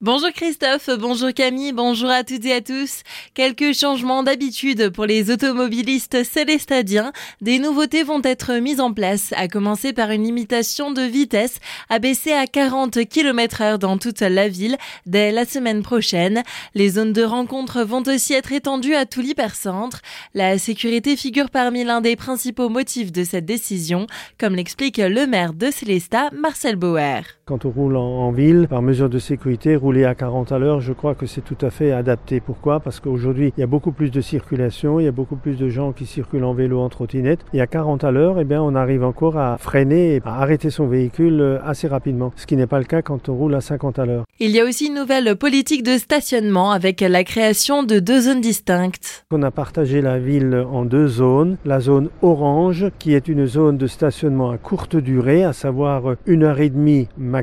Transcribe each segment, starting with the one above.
Bonjour Christophe, bonjour Camille, bonjour à toutes et à tous. Quelques changements d'habitude pour les automobilistes célestadiens. Des nouveautés vont être mises en place, à commencer par une limitation de vitesse abaissée à 40 km heure dans toute la ville dès la semaine prochaine. Les zones de rencontre vont aussi être étendues à tout l'hypercentre. La sécurité figure parmi l'un des principaux motifs de cette décision, comme l'explique le maire de Célestat, Marcel Bauer. Quand on roule en, ville, par mesure de sécurité, rouler à 40 à l'heure, je crois que c'est tout à fait adapté. Pourquoi? Parce qu'aujourd'hui, il y a beaucoup plus de circulation, il y a beaucoup plus de gens qui circulent en vélo, en trottinette. Et à 40 à l'heure, eh bien, on arrive encore à freiner et à arrêter son véhicule euh, assez rapidement. Ce qui n'est pas le cas quand on roule à 50 à l'heure. Il y a aussi une nouvelle politique de stationnement avec la création de deux zones distinctes. On a partagé la ville en deux zones. La zone orange, qui est une zone de stationnement à courte durée, à savoir une heure et demie maximum.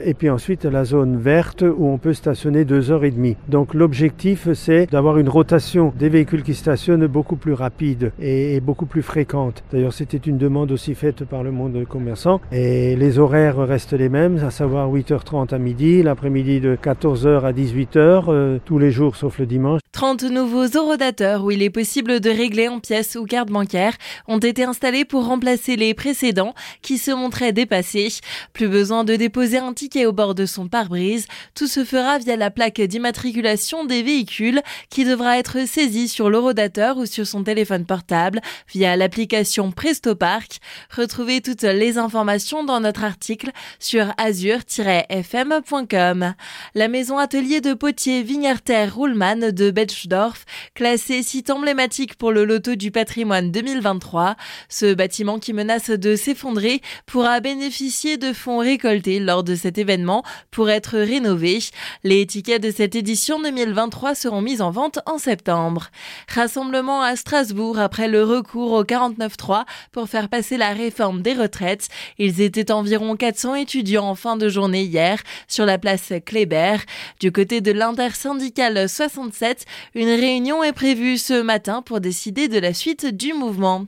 Et puis ensuite la zone verte où on peut stationner deux heures et demie. Donc l'objectif c'est d'avoir une rotation des véhicules qui stationnent beaucoup plus rapide et beaucoup plus fréquente. D'ailleurs c'était une demande aussi faite par le monde commerçant. Et les horaires restent les mêmes, à savoir 8h30 à midi, l'après-midi de 14h à 18h, euh, tous les jours sauf le dimanche. 30 nouveaux horodateurs où il est possible de régler en pièces ou carte bancaire ont été installés pour remplacer les précédents qui se montraient dépassés. Plus besoin de déposer un ticket au bord de son pare-brise. Tout se fera via la plaque d'immatriculation des véhicules qui devra être saisie sur l'horodateur ou sur son téléphone portable via l'application Prestopark. Retrouvez toutes les informations dans notre article sur azur-fm.com. La maison atelier de potier Vignerter Ruhlmann de Betschdorf, classé site emblématique pour le loto du patrimoine 2023. Ce bâtiment qui menace de s'effondrer pourra bénéficier de fonds récoltés lors de cet événement pour être rénové. Les tickets de cette édition 2023 seront mis en vente en septembre. Rassemblement à Strasbourg après le recours au 49.3 pour faire passer la réforme des retraites. Ils étaient environ 400 étudiants en fin de journée hier sur la place Kléber. Du côté de l'intersyndicale 67, une réunion est prévue ce matin pour décider de la suite du mouvement.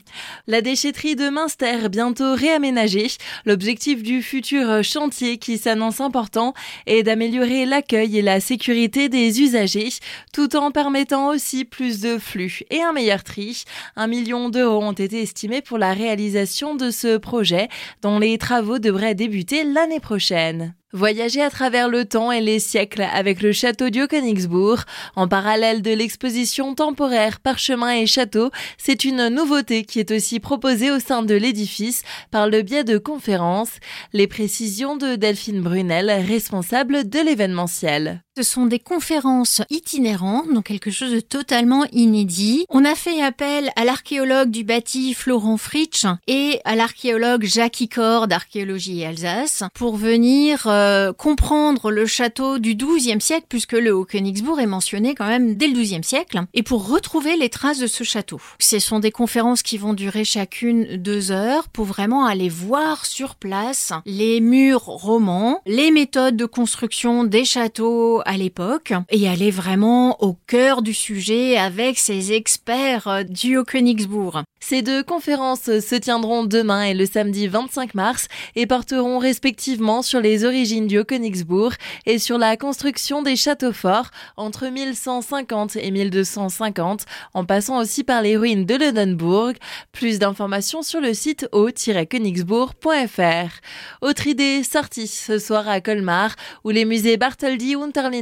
La déchetterie de Münster bientôt réaménagée. L'objectif du futur chantier qui s'annonce important est d'améliorer l'accueil et la sécurité des usagers tout en permettant aussi plus de flux et un meilleur tri. Un million d'euros ont été estimés pour la réalisation de ce projet dont les travaux devraient débuter l'année prochaine. Voyager à travers le temps et les siècles avec le château de Königsbourg, en parallèle de l'exposition temporaire Parchemin et Château, c'est une nouveauté qui est aussi proposée au sein de l'édifice par le biais de conférences. Les précisions de Delphine Brunel, responsable de l'événementiel. Ce sont des conférences itinérantes, donc quelque chose de totalement inédit. On a fait appel à l'archéologue du bâti Florent Fritsch et à l'archéologue Jacques Icor d'Archéologie Alsace pour venir euh, comprendre le château du XIIe siècle, puisque le Haut-Königsbourg est mentionné quand même dès le XIIe siècle, et pour retrouver les traces de ce château. Ce sont des conférences qui vont durer chacune deux heures pour vraiment aller voir sur place les murs romans, les méthodes de construction des châteaux à l'époque et aller vraiment au cœur du sujet avec ces experts euh, du Haut-Königsbourg. Ces deux conférences se tiendront demain et le samedi 25 mars et porteront respectivement sur les origines du Haut-Königsbourg et sur la construction des châteaux forts entre 1150 et 1250 en passant aussi par les ruines de Lunenburg. Plus d'informations sur le site haut-königsbourg.fr. Autre idée sortie ce soir à Colmar où les musées Bartholdi Unterlind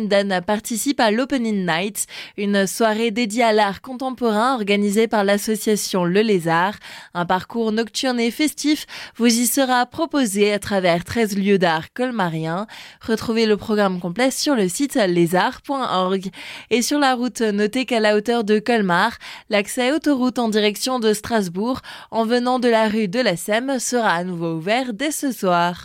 Participe à l'Opening Night, une soirée dédiée à l'art contemporain organisée par l'association Le Lézard. Un parcours nocturne et festif vous y sera proposé à travers 13 lieux d'art colmariens. Retrouvez le programme complet sur le site lézard.org. Et sur la route, notez qu'à la hauteur de Colmar, l'accès autoroute en direction de Strasbourg en venant de la rue de la Sème sera à nouveau ouvert dès ce soir.